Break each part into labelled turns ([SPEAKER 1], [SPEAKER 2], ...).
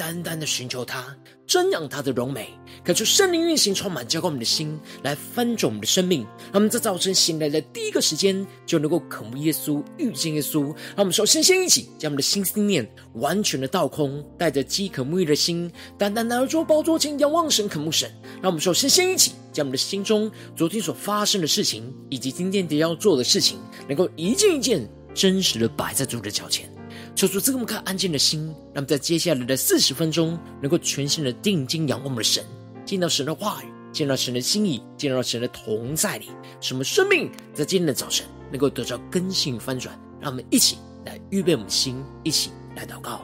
[SPEAKER 1] 单单的寻求他，瞻仰他的荣美，感受圣灵运行，充满浇灌我们的心，来翻转我们的生命。让我们在早晨醒来的第一个时间，就能够渴慕耶稣、遇见耶稣。让我们首先先一起将我们的心思念完全的倒空，带着饥渴沐浴的心，单单来到主宝座前仰望神、渴慕神。让我们首先先一起将我们的心中昨天所发生的事情，以及今天得要做的事情，能够一件一件真实的摆在主的脚前。求主赐给我们看安静的心，那么在接下来的四十分钟，能够全心的定睛仰望我们的神，见到神的话语，见到神的心意，见到神的同在里，什么生命在今天的早晨能够得到更新翻转。让我们一起来预备我们的心，一起来祷告。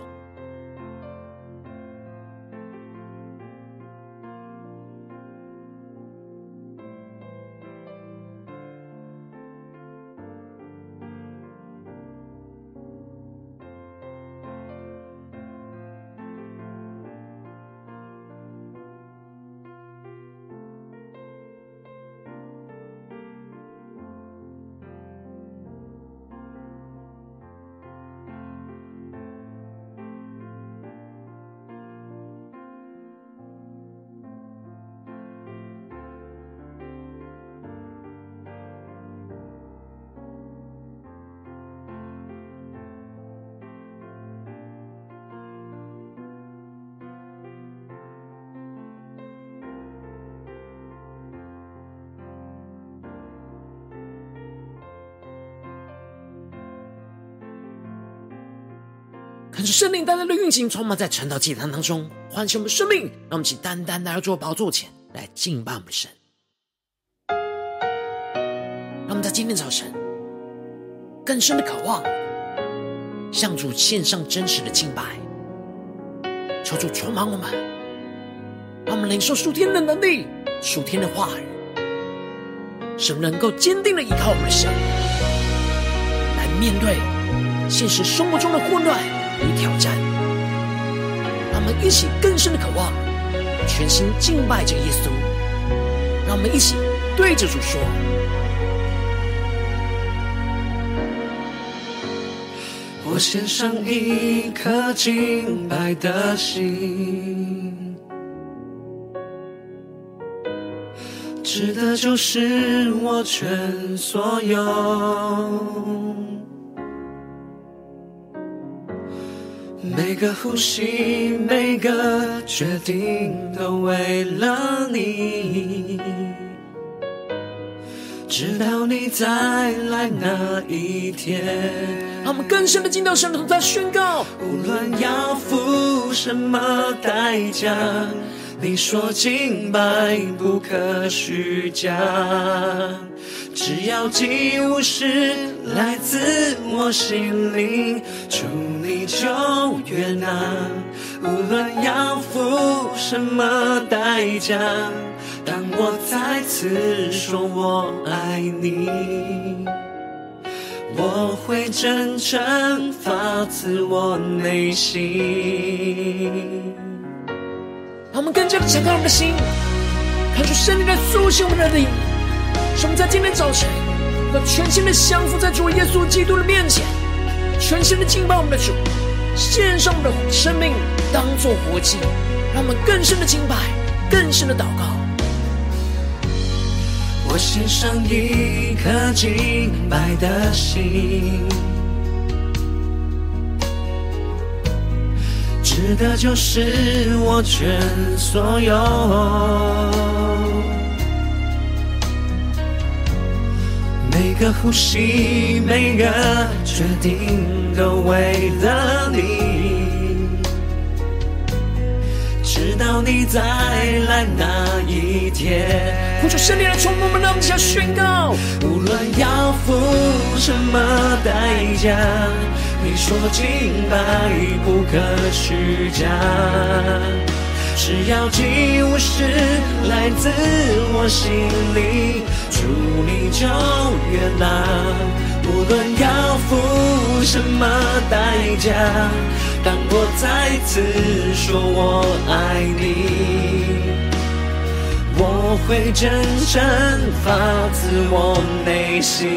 [SPEAKER 1] 可是圣灵单单的运行，充满在晨祷祭坛当中，唤醒我们生命，让我们起单单来到主宝座前来敬拜我们的神。让我们在今天早晨更深的渴望，向主献上真实的敬拜，求主充满我们，让我们领受属天的能力、属天的话语，使我们能够坚定的依靠我们的神，来面对现实生活中的混乱与挑战，让我们一起更深的渴望，全心敬拜着耶稣。让我们一起对着主说：“
[SPEAKER 2] 我献上一颗敬拜的心，指的就是我全所有。”每个呼吸，每个决定，都为了你。直到你再来那一天，
[SPEAKER 1] 让我们更深的进到神的同在宣告。
[SPEAKER 2] 无论要付什么代价，你说清白不可虚假。只要祭物是来自我心里，主你就悦纳。无论要付什么代价，当我再次说我爱你，我会真诚发自我内心。
[SPEAKER 1] 让我们更加的敞开我们的心，看出圣灵在苏醒我们的灵。使我们在今天早晨，要全新的降服在主耶稣基督的面前，全新的敬拜我们的主，献上我们的生命当作活祭，让我们更深的敬拜，更深的祷告。
[SPEAKER 2] 我献上一颗敬拜的心，值得就是我全所有。每个呼吸，每个决定，都为了你。直到你再来那一天。
[SPEAKER 1] 呼求圣灵来充满我们，让我们宣告。
[SPEAKER 2] 无论要付什么代价，你说敬拜不可虚假。只要祭物是来自我心里，祝你就悦纳。无论要付什么代价，当我再次说我爱你，我会真诚发自我内心。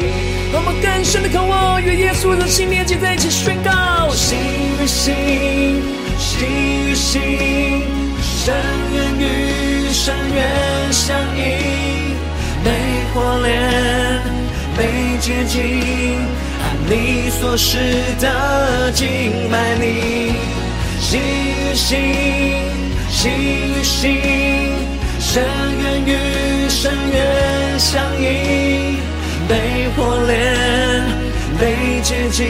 [SPEAKER 1] 让我们更深的渴望与耶稣的心连接在一起，宣告
[SPEAKER 2] 心与心，心与心，深渊与深渊相映，被火炼，被接近，按你所示的敬拜你，心与心，心与心。深渊与深渊相映，被火炼，被接近，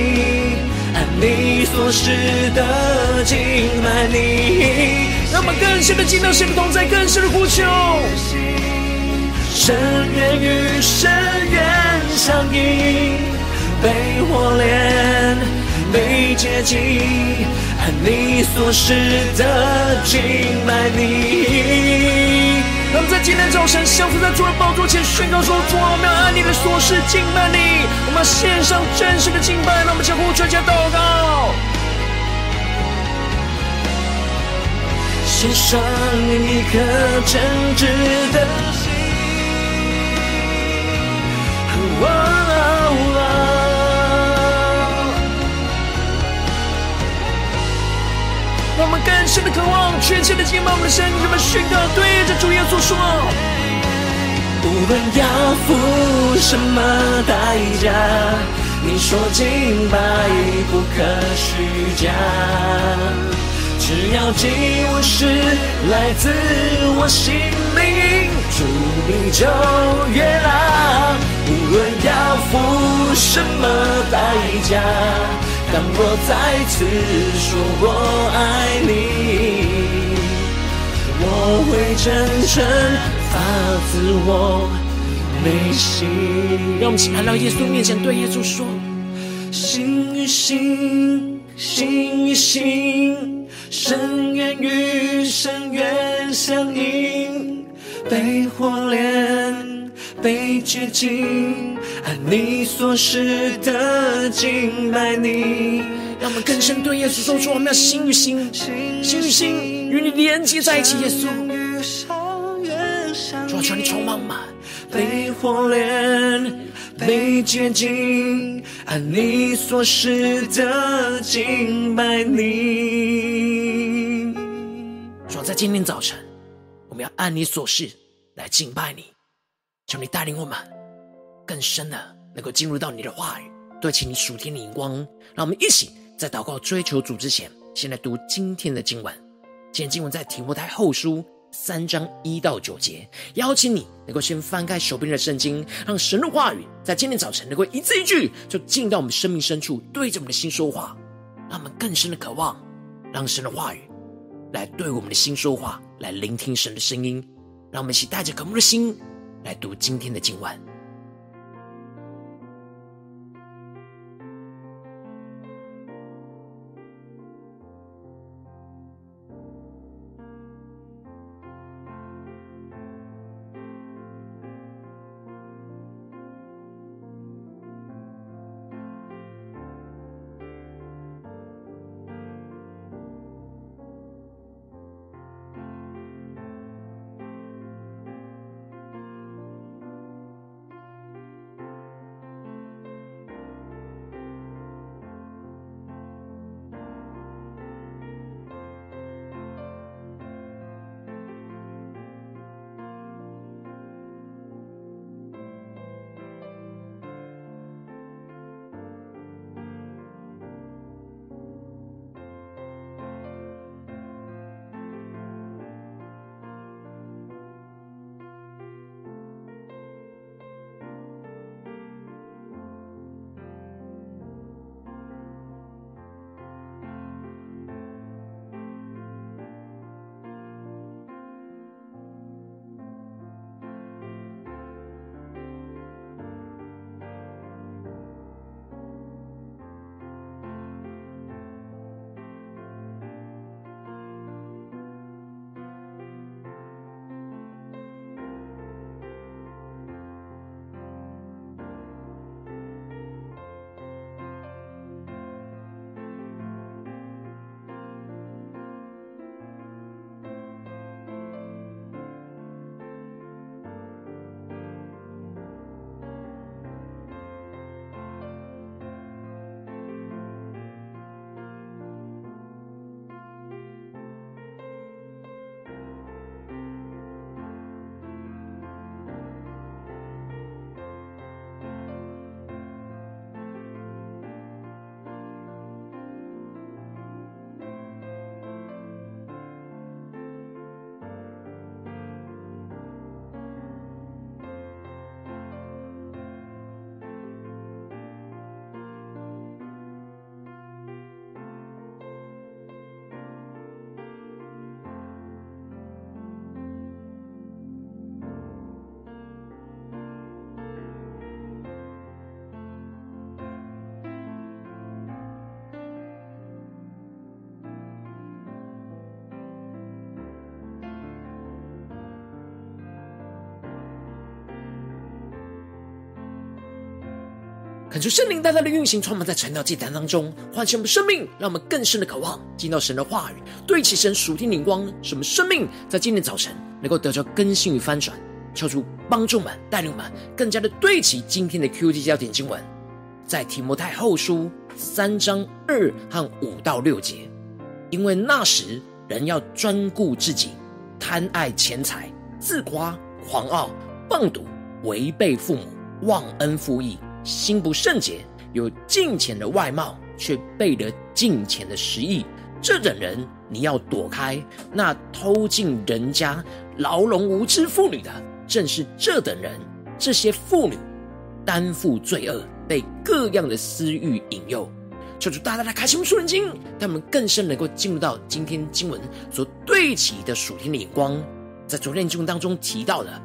[SPEAKER 2] 按你所示的敬拜你。
[SPEAKER 1] 让我们更深的进到神的同在，更深的呼求。
[SPEAKER 2] 深渊与深渊相映，被火炼，被洁净，按你所示的敬拜你。
[SPEAKER 1] 让我们在今天早晨相逢在主的宝座前宣告说：主啊，我们要按你的所示敬拜你，我们献上真实的敬拜。让我们相互传讲祷告，
[SPEAKER 2] 献上一颗真挚的心。哦哦哦
[SPEAKER 1] 让我们更深的渴望，全新的敬拜我们的神，让我们宣告，对着主耶稣说：
[SPEAKER 2] 无论要付什么代价，你说敬拜不可虚假，只要祭物是来自我心灵，主你就悦纳。无论要付什么代价。当我再次说我爱你，我会真诚发自我内心。
[SPEAKER 1] 让我们一起来到耶稣面前，对耶稣说：
[SPEAKER 2] 心与心，心与心，深渊与深渊相映，被火炼，被洁净。按你所示的敬拜你，
[SPEAKER 1] 让我们更深对耶稣说出：我们要心与心，心与心与你连接在一起。耶稣，主啊，求你充满满，
[SPEAKER 2] 被火炼，被洁净，按你所示的敬拜你。
[SPEAKER 1] 主，在今天早晨，我们要按你所示来敬拜你，求你带领我们。更深的能够进入到你的话语，对齐你属天的荧光，让我们一起在祷告追求主之前，先来读今天的经文。今天经文在提摩太后书三章一到九节。邀请你能够先翻开手边的圣经，让神的话语在今天早晨能够一字一句就进到我们生命深处，对着我们的心说话，让我们更深的渴望，让神的话语来对我们的心说话，来聆听神的声音。让我们一起带着渴慕的心来读今天的经文。恳求圣灵大大的运行，充满在晨祷祭坛当中，唤醒我们生命，让我们更深的渴望进到神的话语，对齐神属天灵光，使我们生命在今天早晨能够得到更新与翻转，求主帮助们带领我们更加的对齐今天的 QT 焦点经文，在提摩太后书三章二和五到六节，因为那时人要专顾自己，贪爱钱财，自夸狂傲，谤讟，违背父母，忘恩负义。心不圣洁，有敬虔的外貌，却背了敬虔的实意。这等人你要躲开。那偷进人家牢笼无知妇女的，正是这等人。这些妇女担负罪恶，被各样的私欲引诱。求主大大的开启我们属灵经，他们更深能够进入到今天经文所对齐的属天的眼光。在昨天经文当中提到的，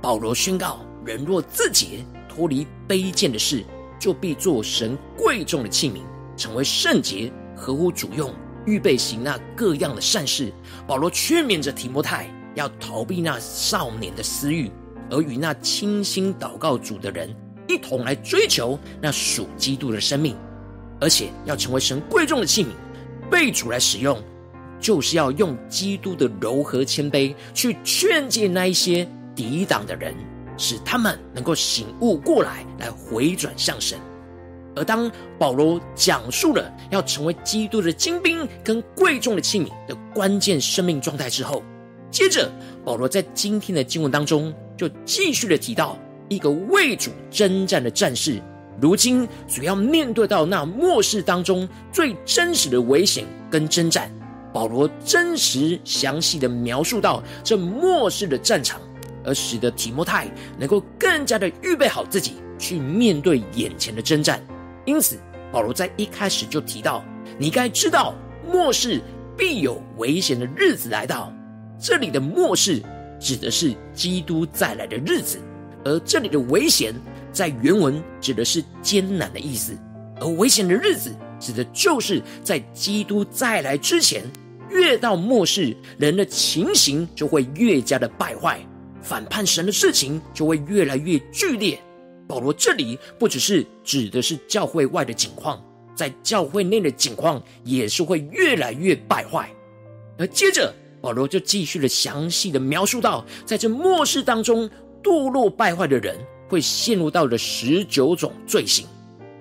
[SPEAKER 1] 保罗宣告：人若自洁。脱离卑贱的事，就必做神贵重的器皿，成为圣洁，合乎主用，预备行那各样的善事。保罗劝勉着提摩太，要逃避那少年的私欲，而与那倾心祷告主的人一同来追求那属基督的生命，而且要成为神贵重的器皿，被主来使用，就是要用基督的柔和谦卑去劝诫那一些抵挡的人。使他们能够醒悟过来，来回转向神。而当保罗讲述了要成为基督的精兵跟贵重的器皿的关键生命状态之后，接着保罗在今天的经文当中就继续的提到一个为主征战的战士，如今主要面对到那末世当中最真实的危险跟征战。保罗真实详细的描述到这末世的战场。而使得提摩太能够更加的预备好自己去面对眼前的征战。因此，保罗在一开始就提到：“你该知道，末世必有危险的日子来到。”这里的末世指的是基督再来的日子，而这里的危险在原文指的是艰难的意思。而危险的日子指的就是在基督再来之前，越到末世，人的情形就会越加的败坏。反叛神的事情就会越来越剧烈。保罗这里不只是指的是教会外的景况，在教会内的景况也是会越来越败坏。而接着保罗就继续的详细的描述到，在这末世当中堕落败坏的人会陷入到了十九种罪行。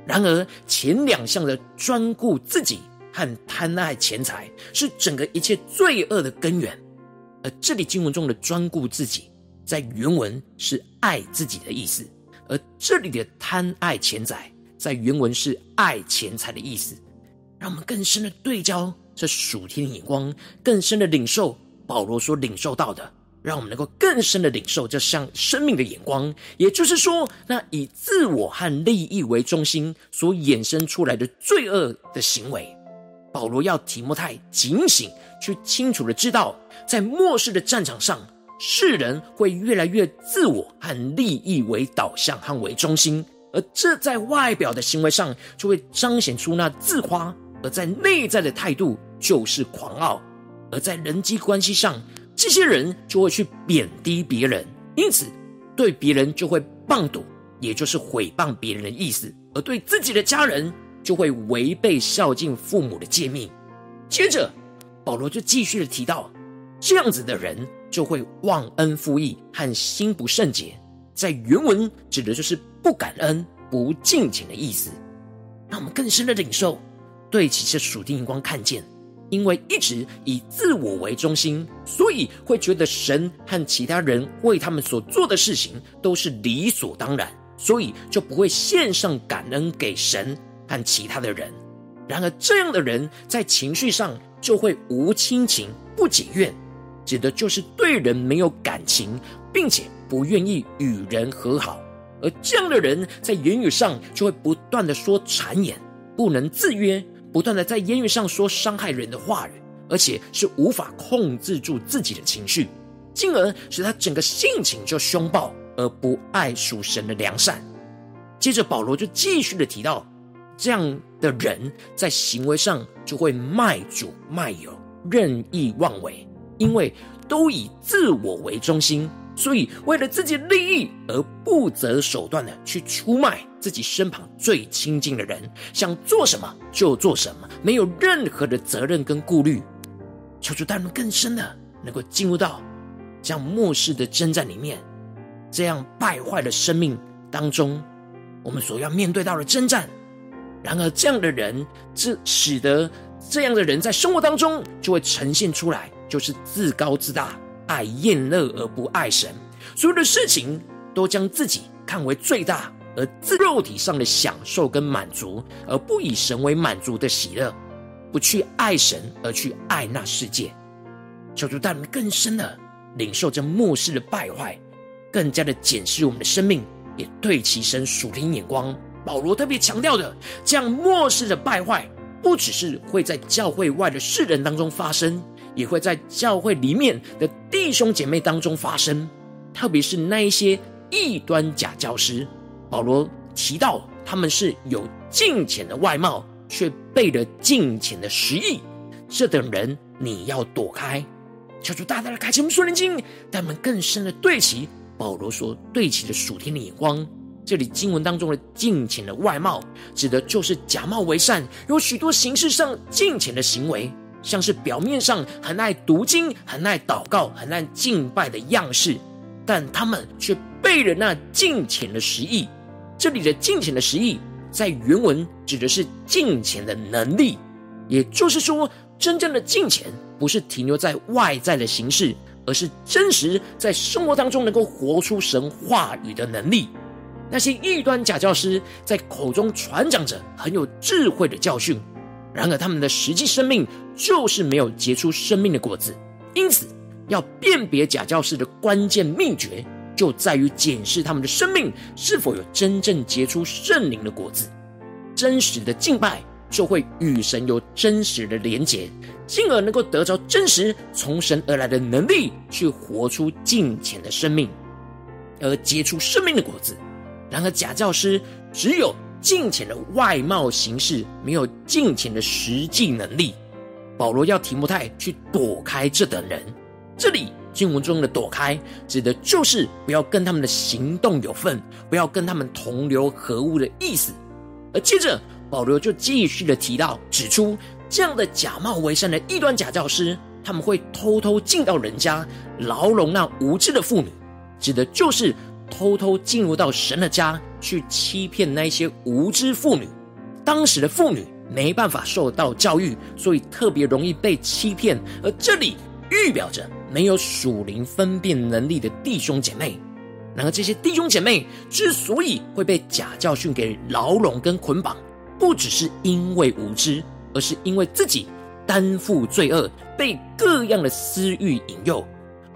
[SPEAKER 1] 然而前两项的专顾自己和贪爱钱财是整个一切罪恶的根源。而这里经文中的专顾自己。在原文是爱自己的意思，而这里的贪爱钱财，在原文是爱钱财的意思。让我们更深的对焦这属天的眼光，更深的领受保罗所领受到的，让我们能够更深的领受这项生命的眼光。也就是说，那以自我和利益为中心所衍生出来的罪恶的行为，保罗要提摩太警醒，去清楚的知道，在末世的战场上。世人会越来越自我和利益为导向和为中心，而这在外表的行为上就会彰显出那自夸；而在内在的态度就是狂傲；而在人际关系上，这些人就会去贬低别人，因此对别人就会谤讟，也就是毁谤别人的意思；而对自己的家人就会违背孝敬父母的诫命。接着，保罗就继续的提到，这样子的人。就会忘恩负义和心不圣洁，在原文指的就是不感恩、不敬虔的意思。让我们更深的领受，对齐这属天眼光看见，因为一直以自我为中心，所以会觉得神和其他人为他们所做的事情都是理所当然，所以就不会献上感恩给神和其他的人。然而，这样的人在情绪上就会无亲情、不解怨。指的就是对人没有感情，并且不愿意与人和好，而这样的人在言语上就会不断的说谗言，不能自约，不断的在言语上说伤害人的话语，而且是无法控制住自己的情绪，进而使他整个性情就凶暴，而不爱属神的良善。接着保罗就继续的提到，这样的人在行为上就会卖主卖友，任意妄为。因为都以自我为中心，所以为了自己利益而不择手段的去出卖自己身旁最亲近的人，想做什么就做什么，没有任何的责任跟顾虑。求主带领更深的能够进入到这样末世的征战里面，这样败坏的生命当中，我们所要面对到的征战。然而，这样的人，这使得这样的人在生活当中就会呈现出来，就是自高自大。爱宴乐而不爱神，所有的事情都将自己看为最大，而自肉体上的享受跟满足，而不以神为满足的喜乐，不去爱神，而去爱那世界。求主带领更深的领受这末世的败坏，更加的检视我们的生命，也对其神属灵眼光。保罗特别强调的，这样末世的败坏，不只是会在教会外的世人当中发生。也会在教会里面的弟兄姐妹当中发生，特别是那一些异端假教师。保罗提到他们是有敬虔的外貌，却背了敬虔的实意，这等人你要躲开。求主大大的开启我们属灵经，带我们更深的对齐保罗所对齐的属天的眼光。这里经文当中的敬虔的外貌，指的就是假冒为善，有许多形式上敬虔的行为。像是表面上很爱读经、很爱祷告、很爱敬拜的样式，但他们却背了那敬虔的实意。这里的敬虔的实意，在原文指的是敬虔的能力，也就是说，真正的敬虔不是停留在外在的形式，而是真实在生活当中能够活出神话语的能力。那些异端假教师在口中传讲着很有智慧的教训。然而，他们的实际生命就是没有结出生命的果子。因此，要辨别假教师的关键秘诀，就在于检视他们的生命是否有真正结出圣灵的果子。真实的敬拜就会与神有真实的连结，进而能够得着真实从神而来的能力，去活出敬虔的生命，而结出生命的果子。然而，假教师只有。敬虔的外貌形式，没有敬虔的实际能力。保罗要提摩太去躲开这等人。这里经文中的躲开，指的就是不要跟他们的行动有份，不要跟他们同流合污的意思。而接着保罗就继续的提到，指出这样的假冒为善的异端假教师，他们会偷偷进到人家，牢笼那无知的妇女，指的就是。偷偷进入到神的家去欺骗那些无知妇女，当时的妇女没办法受到教育，所以特别容易被欺骗。而这里预表着没有属灵分辨能力的弟兄姐妹。然而这些弟兄姐妹之所以会被假教训给牢笼跟捆绑，不只是因为无知，而是因为自己担负罪恶，被各样的私欲引诱。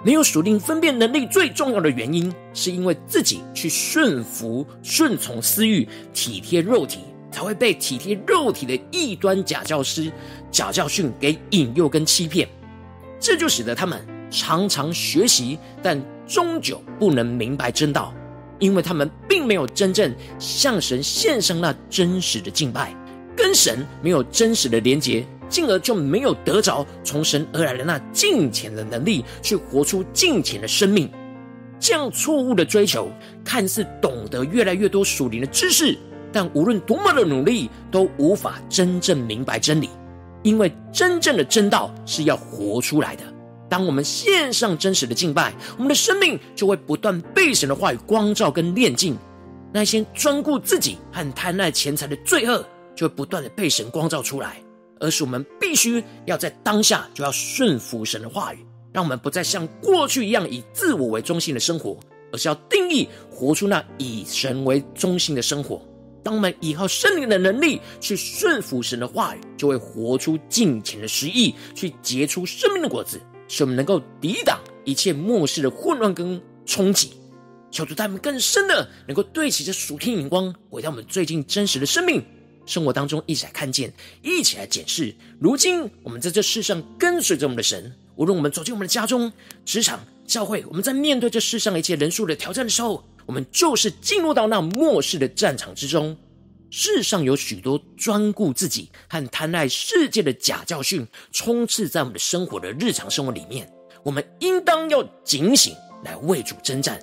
[SPEAKER 1] 没有属灵分辨能力，最重要的原因，是因为自己去顺服、顺从私欲，体贴肉体，才会被体贴肉体的异端假教师、假教训给引诱跟欺骗。这就使得他们常常学习，但终究不能明白真道，因为他们并没有真正向神献上那真实的敬拜，跟神没有真实的连结。进而就没有得着从神而来的那敬虔的能力，去活出敬虔的生命。这样错误的追求，看似懂得越来越多属灵的知识，但无论多么的努力，都无法真正明白真理。因为真正的真道是要活出来的。当我们献上真实的敬拜，我们的生命就会不断被神的话语光照跟炼净。那些专顾自己和贪爱钱财的罪恶，就会不断的被神光照出来。而是我们必须要在当下就要顺服神的话语，让我们不再像过去一样以自我为中心的生活，而是要定义活出那以神为中心的生活。当我们依靠圣灵的能力去顺服神的话语，就会活出敬虔的实意，去结出生命的果子，使我们能够抵挡一切末世的混乱跟冲击。求主带我们更深的能够对齐着属天眼光，回到我们最近真实的生命。生活当中一起来看见，一起来检视。如今我们在这世上跟随着我们的神，无论我们走进我们的家中、职场、教会，我们在面对这世上一切人数的挑战的时候，我们就是进入到那末世的战场之中。世上有许多专顾自己和贪爱世界的假教训，充斥在我们的生活的日常生活里面。我们应当要警醒，来为主征战，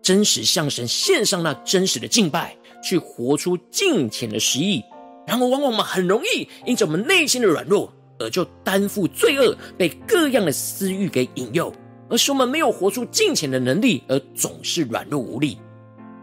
[SPEAKER 1] 真实向神献上那真实的敬拜，去活出敬虔的实意。然后，往往我们很容易因着我们内心的软弱，而就担负罪恶，被各样的私欲给引诱，而使我们没有活出敬虔的能力，而总是软弱无力。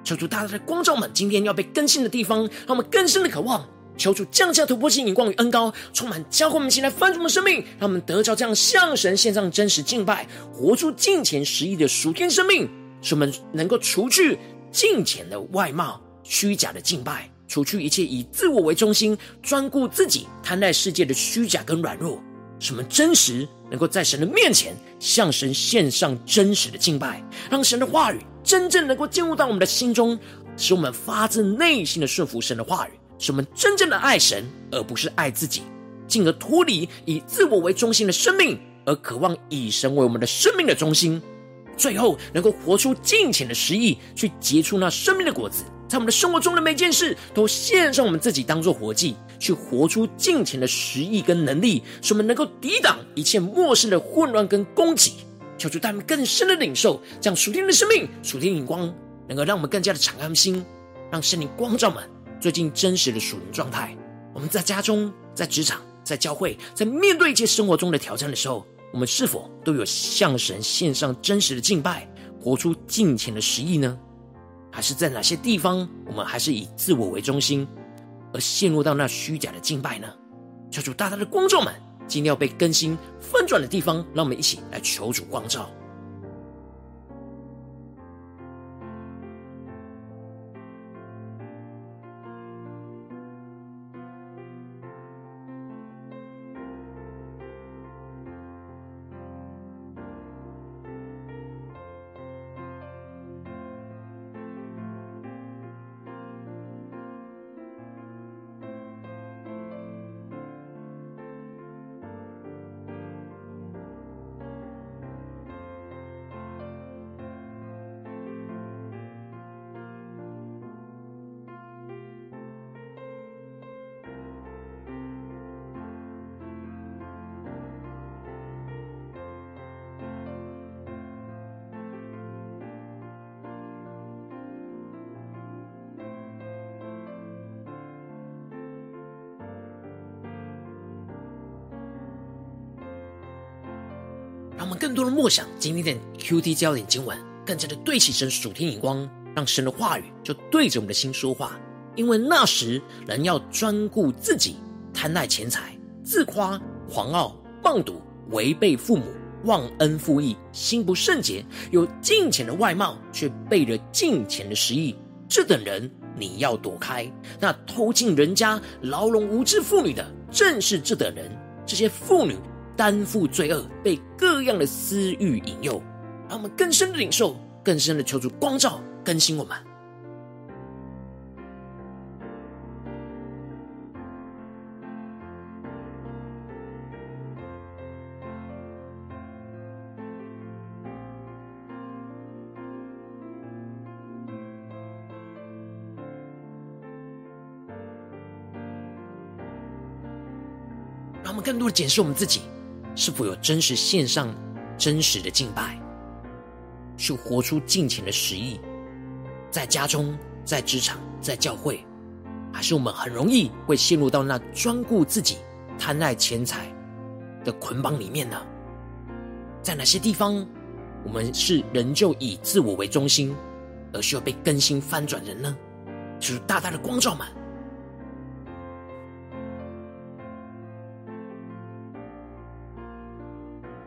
[SPEAKER 1] 求主大大的光照们，今天要被更新的地方，让我们更深的渴望。求主降下突破性眼光与恩膏，充满教会我们起来翻转我们生命，让我们得着这样向神献上真实敬拜，活出敬虔实意的属天生命，使我们能够除去敬虔的外貌、虚假的敬拜，除去一切以自我为中心、专顾自己、贪爱世界的虚假跟软弱，什么真实能够在神的面前向神献上真实的敬拜，让神的话语。真正能够进入到我们的心中，使我们发自内心的顺服神的话语，使我们真正的爱神，而不是爱自己，进而脱离以自我为中心的生命，而渴望以神为我们的生命的中心。最后，能够活出敬虔的实意，去结出那生命的果子，在我们的生活中的每件事，都献上我们自己当做活祭，去活出敬虔的实意跟能力，使我们能够抵挡一切陌生的混乱跟攻击。求主带我们更深的领受，这样属天的生命、属天眼光，能够让我们更加的敞开心，让圣灵光照们最近真实的属灵状态。我们在家中、在职场、在教会，在面对一切生活中的挑战的时候，我们是否都有向神献上真实的敬拜，活出敬虔的实意呢？还是在哪些地方，我们还是以自我为中心，而陷入到那虚假的敬拜呢？求主大大的光照们。今天要被更新翻转的地方，让我们一起来求主光照。让我们更多的默想今天的 QT 焦点经文，更加的对齐神属天眼光，让神的话语就对着我们的心说话。因为那时人要专顾自己，贪爱钱财，自夸、狂傲、妄赌，违背父母，忘恩负义，心不圣洁，有金钱的外貌，却背着金钱的实意。这等人你要躲开。那偷进人家、牢笼无知妇女的，正是这等人。这些妇女。担负罪恶，被各样的私欲引诱，让我们更深的领受，更深的求主光照更新我们。让我们更多的检视我们自己。是否有真实献上真实的敬拜，去活出敬虔的实意，在家中、在职场、在教会，还是我们很容易会陷入到那专顾自己、贪爱钱财的捆绑里面呢？在哪些地方，我们是仍旧以自我为中心，而需要被更新翻转人呢？就是大大的光照们。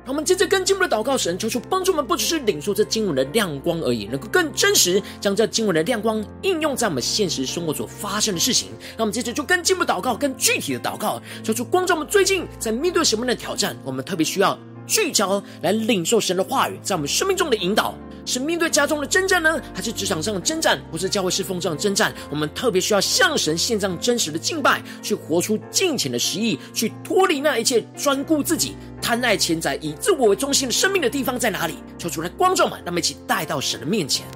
[SPEAKER 1] 我们接着跟进步的祷告，神求求帮助我们，不只是领受这经文的亮光而已，能够更真实将这经文的亮光应用在我们现实生活所发生的事情。那我们接着就跟进步祷告，更具体的祷告，求出光照我们最近在面对什么样的挑战，我们特别需要聚焦来领受神的话语，在我们生命中的引导。是面对家中的征战呢，还是职场上的征战，或是教会侍奉上的征战？我们特别需要向神献上真实的敬拜，去活出敬虔的实意，去脱离那一切专顾自己、贪爱钱财、以自我为中心的生命的地方在哪里？求主来光照们，让我们一起带到神的面前。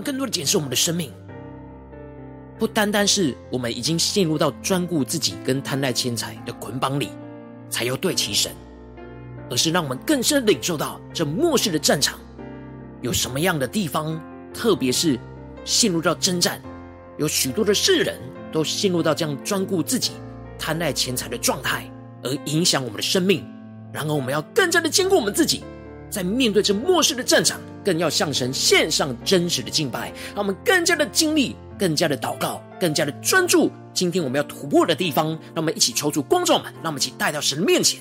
[SPEAKER 1] 更多的检视我们的生命。不单单是我们已经陷入到专顾自己跟贪爱钱财的捆绑里，才要对齐神，而是让我们更深领受到这末世的战场有什么样的地方，特别是陷入到征战，有许多的世人都陷入到这样专顾自己、贪爱钱财的状态，而影响我们的生命。然而，我们要更加的坚固我们自己，在面对这末世的战场，更要向神献上真实的敬拜，让我们更加的经历，更加的祷告，更加的专注。今天我们要突破的地方，让我们一起求助光照们，让我们一起带到神的面前。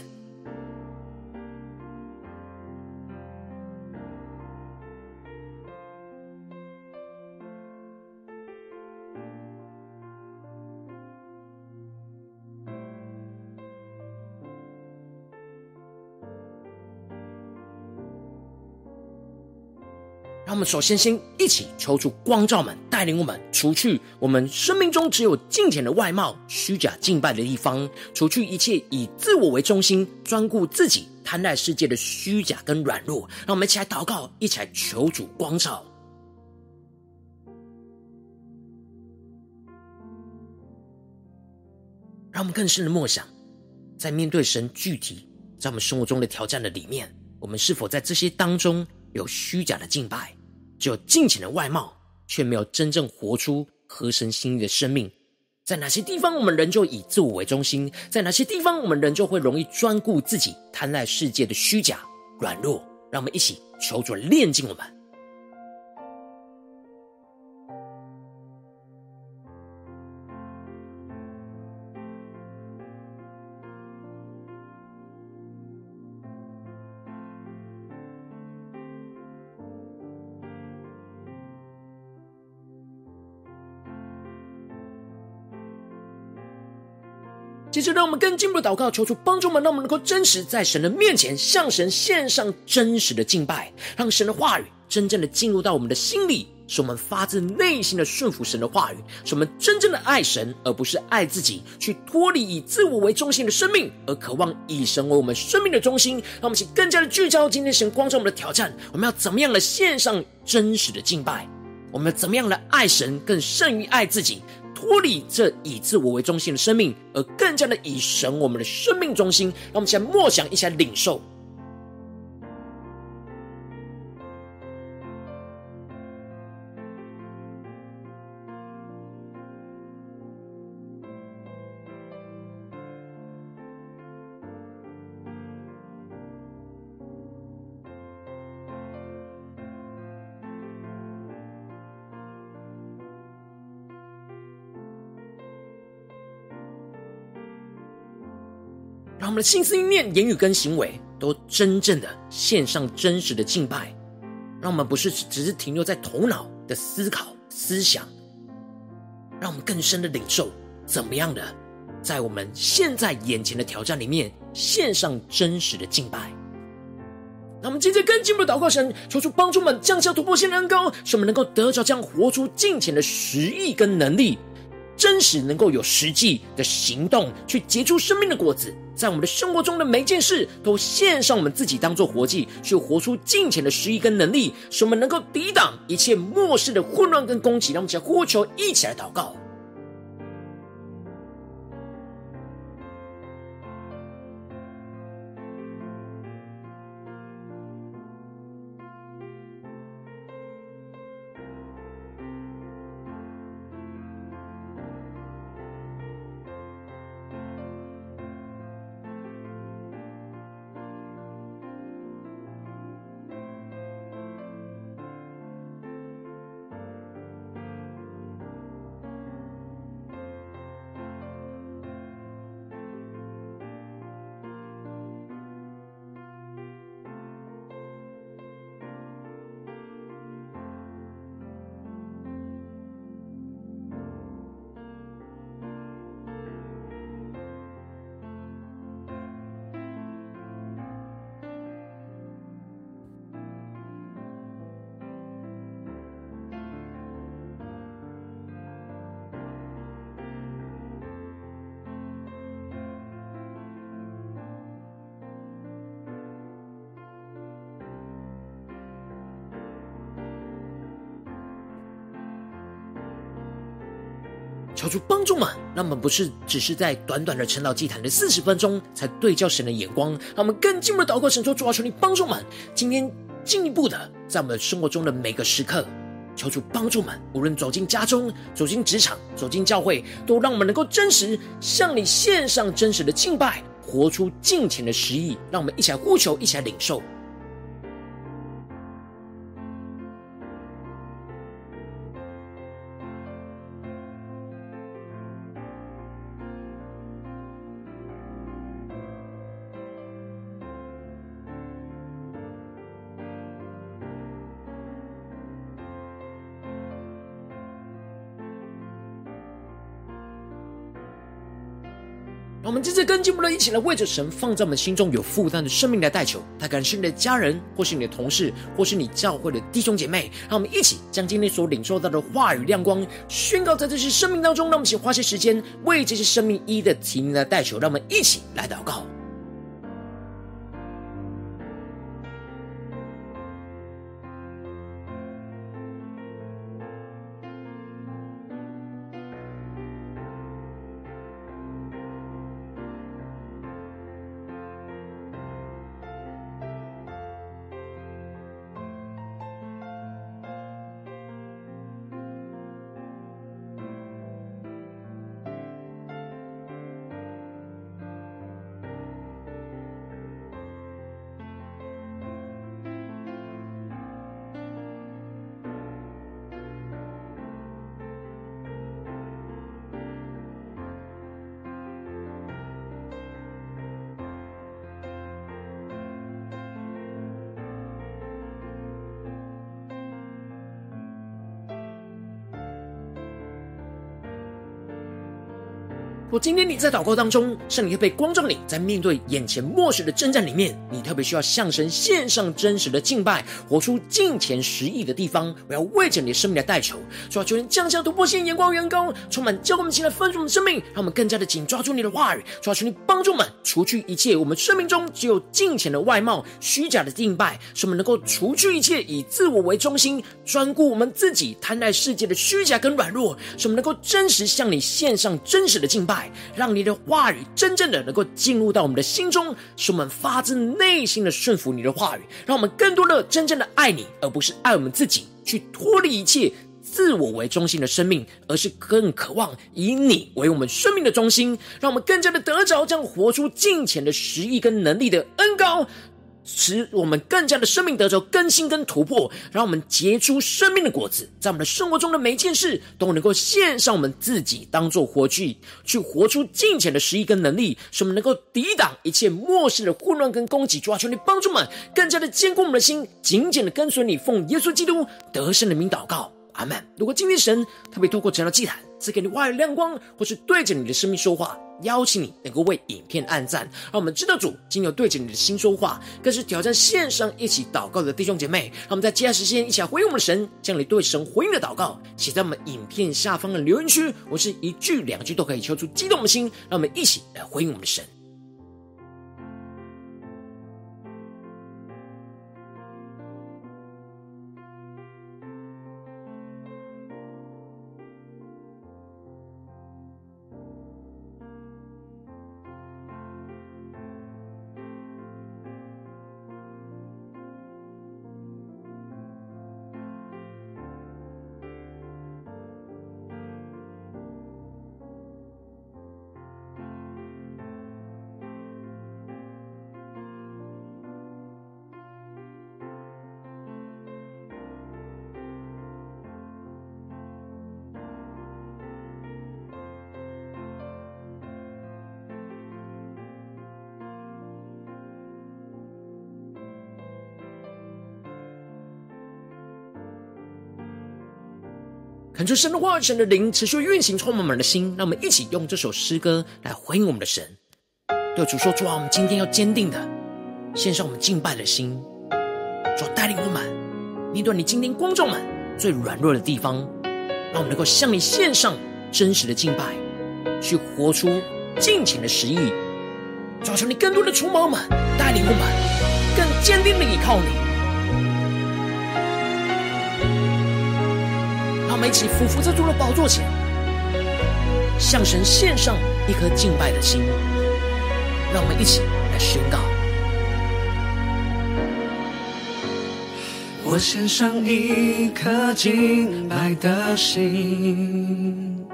[SPEAKER 1] 我们首先先一起求主光照们，带领我们除去我们生命中只有金钱的外貌、虚假敬拜的地方，除去一切以自我为中心、专顾自己、贪爱世界的虚假跟软弱。让我们一起来祷告，一起来求主光照，让我们更深的默想，在面对神具体在我们生活中的挑战的里面，我们是否在这些当中有虚假的敬拜？只有金钱的外貌，却没有真正活出合神心意的生命。在哪些地方，我们仍旧以自我为中心？在哪些地方，我们仍旧会容易专顾自己、贪爱世界的虚假、软弱？让我们一起求主炼净我们。接着，让我们更进一步祷告，求主帮助我们，让我们能够真实在神的面前，向神献上真实的敬拜，让神的话语真正的进入到我们的心里，使我们发自内心的顺服神的话语，使我们真正的爱神，而不是爱自己，去脱离以自我为中心的生命，而渴望以神为我们生命的中心。让我们请更加的聚焦，今天神光照我们的挑战，我们要怎么样的献上真实的敬拜？我们怎么样的爱神，更胜于爱自己？脱离这以自我为中心的生命，而更加的以神我们的生命中心。让我们先默想一下，领受。让我们的心思意念、言语跟行为都真正的献上真实的敬拜，让我们不是只是停留在头脑的思考、思想，让我们更深的领受怎么样的在我们现在眼前的挑战里面献上真实的敬拜。那我们接着更进一步祷告神，求主帮助们降下突破性的恩膏，使我们能够得着这样活出敬虔的实意跟能力。真实能够有实际的行动去结出生命的果子，在我们的生活中的每件事都献上我们自己当做活祭，去活出金钱的实意跟能力，使我们能够抵挡一切末世的混乱跟攻击。让我们一起来呼求，一起来祷告。求主帮助们，让我们不是只是在短短的晨祷祭坛的四十分钟才对焦神的眼光，让我们更进一步的祷告，神说主啊，求你帮助们，今天进一步的在我们生活中的每个时刻，求主帮助们，无论走进家中、走进职场、走进教会，都让我们能够真实向你献上真实的敬拜，活出敬虔的实意，让我们一起来呼求，一起来领受。让我们这次跟进不了，一起来为着神放在我们心中有负担的生命来代求。他可能是你的家人，或是你的同事，或是你教会的弟兄姐妹。让我们一起将今天所领受到的话语亮光宣告在这些生命当中。让我们一起花些时间为这些生命一一的提名来代求。让我们一起来祷告。今天你在祷告当中，圣灵会被光照你，在面对眼前末世的征战里面，你特别需要向神献上真实的敬拜，活出敬虔实意的地方。我要为着你的生命来代求，主啊，求你降下突破性眼光，远高，充满教灌我们起来分盛的生命，让我们更加的紧抓住你的话语。主啊，求你帮助我们除去一切我们生命中只有敬虔的外貌、虚假的敬拜，使我们能够除去一切以自我为中心、专顾我们自己、贪爱世界的虚假跟软弱，使我们能够真实向你献上真实的敬拜。让你的话语真正的能够进入到我们的心中，使我们发自内心的顺服你的话语，让我们更多的真正的爱你，而不是爱我们自己，去脱离一切自我为中心的生命，而是更渴望以你为我们生命的中心，让我们更加的得着这样活出敬虔的实意跟能力的恩高。使我们更加的生命得着更新跟突破，让我们结出生命的果子，在我们的生活中的每一件事都能够献上我们自己当做活祭，去活出敬虔的实意跟能力，使我们能够抵挡一切末世的混乱跟攻击。主啊，求你帮助我们更加的坚固我们的心，紧紧的跟随你，奉耶稣基督得胜的名祷告。阿门。如果今天神特别透过这样的祭坛赐给你话语亮光，或是对着你的生命说话，邀请你能够为影片按赞，让我们知道主今有对着你的心说话，更是挑战线上一起祷告的弟兄姐妹。让我们在接下来时间一起来回应我们的神，将你对神回应的祷告写在我们影片下方的留言区，我是一句两句都可以敲出激动的心，让我们一起来回应我们的神。恳求神的话语、神的灵持续运行，充满我们的心。让我们一起用这首诗歌来回应我们的神。对主说：主啊，我们今天要坚定的献上我们敬拜的心。主带领我们面对你今天观众们最软弱的地方，让我们能够向你献上真实的敬拜，去活出敬虔的实意。主，你更多的出猫们带领我们更坚定的依靠你。们一起俯伏在主的宝座前，向神献上一颗敬拜的心。让我们一起来宣告。
[SPEAKER 2] 我献上一颗敬拜的心，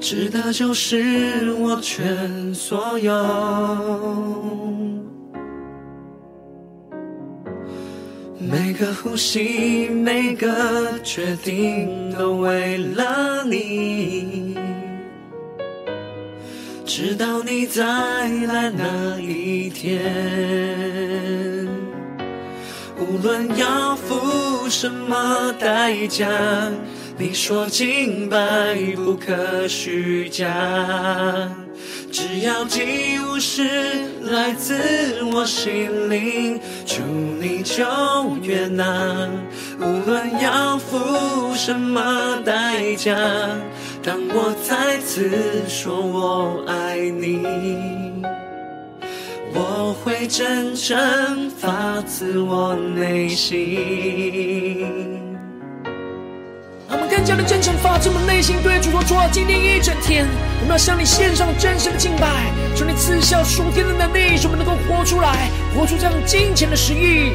[SPEAKER 2] 值得就是我全所有，每个呼吸，每个决定，都为了你。直到你再来那一天，无论要付什么代价，你说敬拜不可虚假，只要祭物是来自我心灵，祝你就悦纳。无论要付什么代价。当我再次说我爱你，我会真正发自我内心。
[SPEAKER 1] 让我们更加的真诚发自我们内心对主说：主啊，今天一整天，我们要向你献上真实的敬拜，求你赐下属天的能力，使我们能够活出来，活出这样金钱的实意。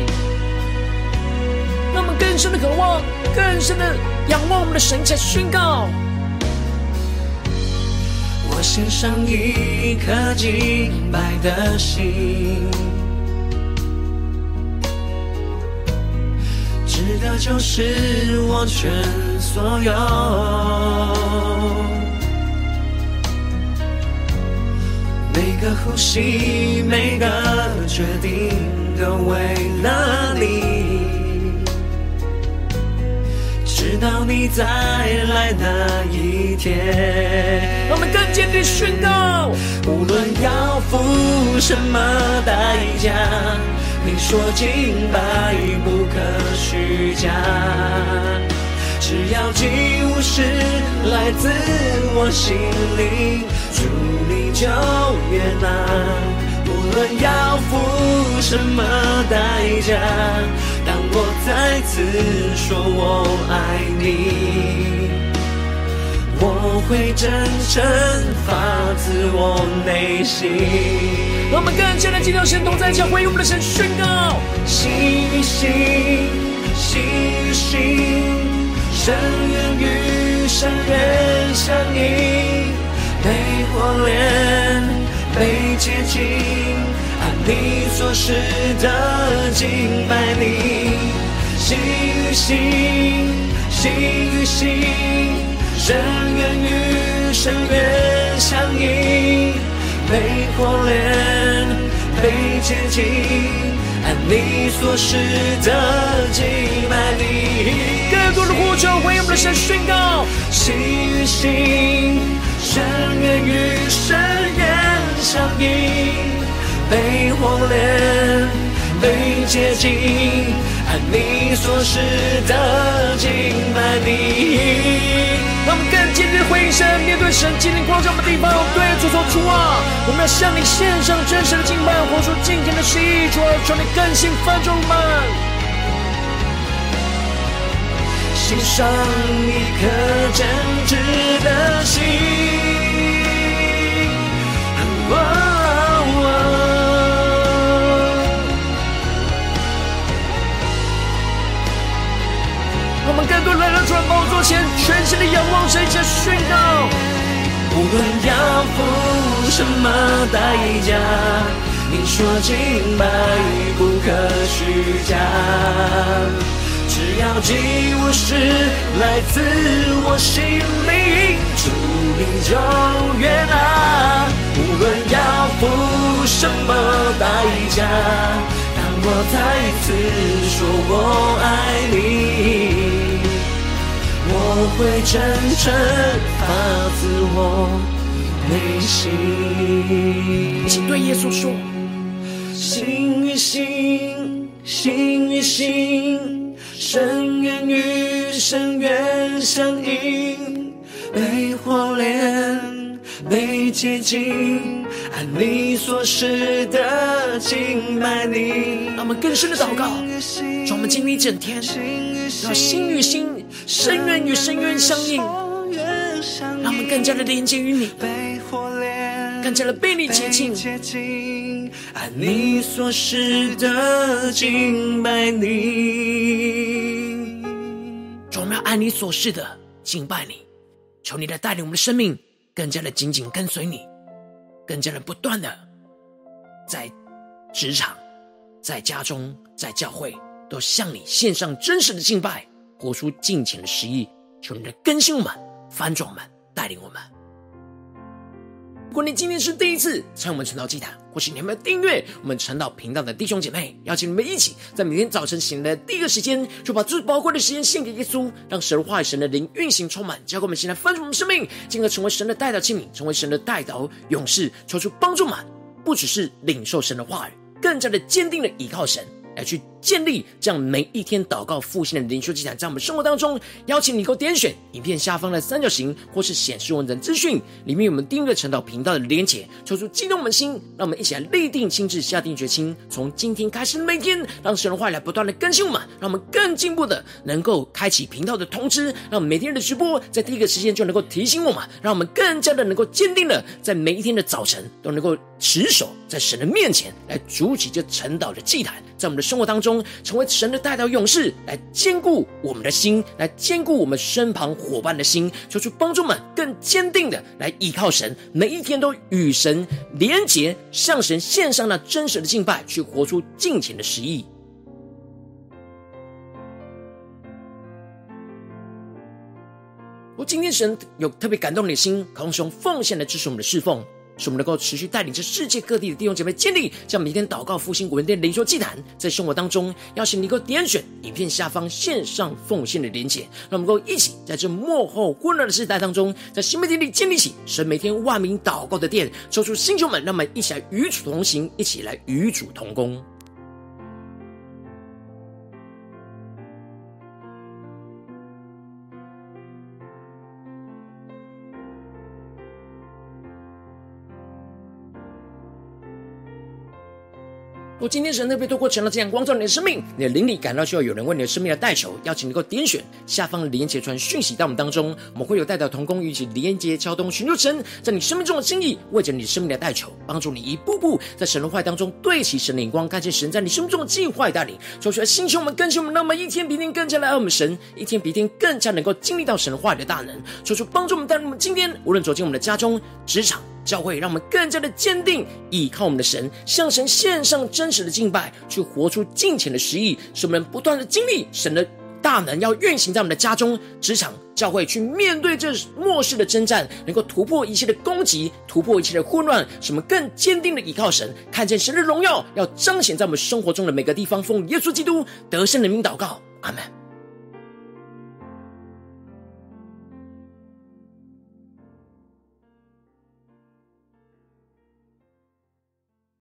[SPEAKER 1] 让我们更深的渴望，更深的仰望我们的神，才宣告。
[SPEAKER 2] 我献上一颗敬拜的心，的就是我全所有，每个呼吸，每个决定，都为了你。直到你再来那一天，
[SPEAKER 1] 我们更坚定宣告：
[SPEAKER 2] 无论要付什么代价，你说敬拜不可虚假，只要祭物是来自我心里，主你就悦纳。无论要付什么代价，当我再次说我爱你，我会真诚发自我内心。
[SPEAKER 1] 让我们更加的敬拜神同在，将回应我们的神宣告：
[SPEAKER 2] 心与心，心与心，深渊与深渊相映，被火炼，被洁净。你所示的敬拜你，心与心，心与心，深渊与深渊相映，被火炼，被洁净，按你所示的敬拜你。
[SPEAKER 1] 更多的呼求，为我们的神宣告：
[SPEAKER 2] 心与心，深渊与深渊相映。被火炼，被洁净，按你所示的敬拜你。
[SPEAKER 1] 回应神，面对神今天光照我们的地方，对主说出啊，我们要向你献上真实的敬拜，活出今天的心意，主啊，求你更新翻转我们，
[SPEAKER 2] 献上一颗真挚的心。
[SPEAKER 1] 我们更多来到主宝座前，全心的仰望神，且宣告：
[SPEAKER 2] 无论要付什么代价，你说敬拜不可虚假，只要祭物是来自我心里，主你就悦纳。无论要付什么代价，当我再次说我爱你。我会真诚发自我内心。
[SPEAKER 1] 请对耶稣说：
[SPEAKER 2] 心与心，心与心，深渊与深渊相映，被火炼，被洁净，按你所示的敬拜你。
[SPEAKER 1] 让我们更深的祷告，让我们经历一整天，让心与心。深渊与深渊相应，让我们更加的连接于你，更加的被你接近，
[SPEAKER 2] 按你所示的敬拜你。
[SPEAKER 1] 主，我们要按你所示的敬拜你，求你来带领我们的生命，更加的紧紧跟随你，更加的不断的在职场、在家中、在教会，都向你献上真实的敬拜。活出尽情的实意，求你来更新我们、翻转我们、带领我们。如果你今天是第一次参与我们晨祷祭坛，或是你还没有订阅我们晨祷频道的弟兄姐妹，邀请你们一起在每天早晨醒来的第一个时间，就把最宝贵的时间献给耶稣，让神话语、神的灵运行充满，交给我们，现在翻转我们生命，进而成为神的代祷器皿，成为神的代祷勇士，求出帮助满，不只是领受神的话语，更加的坚定的依靠神。来去建立这样每一天祷告复兴的灵修祭坛，在我们生活当中，邀请你能够点选影片下方的三角形，或是显示文字资讯里面有我们订阅晨祷频道的连结，抽出激动我们心，让我们一起来立定心智，下定决心，从今天开始每天，让神的话语来不断的更新我们，让我们更进步的能够开启频道的通知，让每天的直播在第一个时间就能够提醒我们，让我们更加的能够坚定的在每一天的早晨都能够持守在神的面前，来筑起这晨祷的祭坛。在我们的生活当中，成为神的代祷勇士，来坚固我们的心，来坚固我们身旁伙伴的心，求主帮助们更坚定的来依靠神，每一天都与神连结，向神献上那真实的敬拜，去活出敬虔的实意。我今天神有特别感动你的心，渴望用奉献来支持我们的侍奉。使我们能够持续带领着世界各地的弟兄姐妹建立将每天祷告复兴稳定的灵修祭坛，在生活当中，邀请你能够点选影片下方线上奉献的连接，让我们能够一起在这幕后混乱的时代当中，在新媒体里建立起神每天万名祷告的殿，抽出星球们，让我们一起来与主同行，一起来与主同工。我今天神特别透过成了这样光照你的生命，你的灵里感到需要有人为你的生命来代求，邀请你能够点选下方连结传讯息到我们当中，我们会有代表同工，一起连结交通，寻求神在你生命中的心意，为着你生命的代求，帮助你一步步在神的话当中对齐神的眼光，看见神在你生命中的计划带领，说出来星球我们更新我们，那么一天比一天更加来爱我们神，一天比一天更加能够经历到神话语的大能，说出帮助我们带领我们今天无论走进我们的家中、职场。教会让我们更加的坚定，依靠我们的神，向神献上真实的敬拜，去活出敬虔的实意，使我们不断的经历神的大能，要运行在我们的家中、职场、教会，去面对这末世的征战，能够突破一切的攻击，突破一切的混乱，使我们更坚定的依靠神，看见神的荣耀，要彰显在我们生活中的每个地方。奉耶稣基督得胜的名祷告，阿门。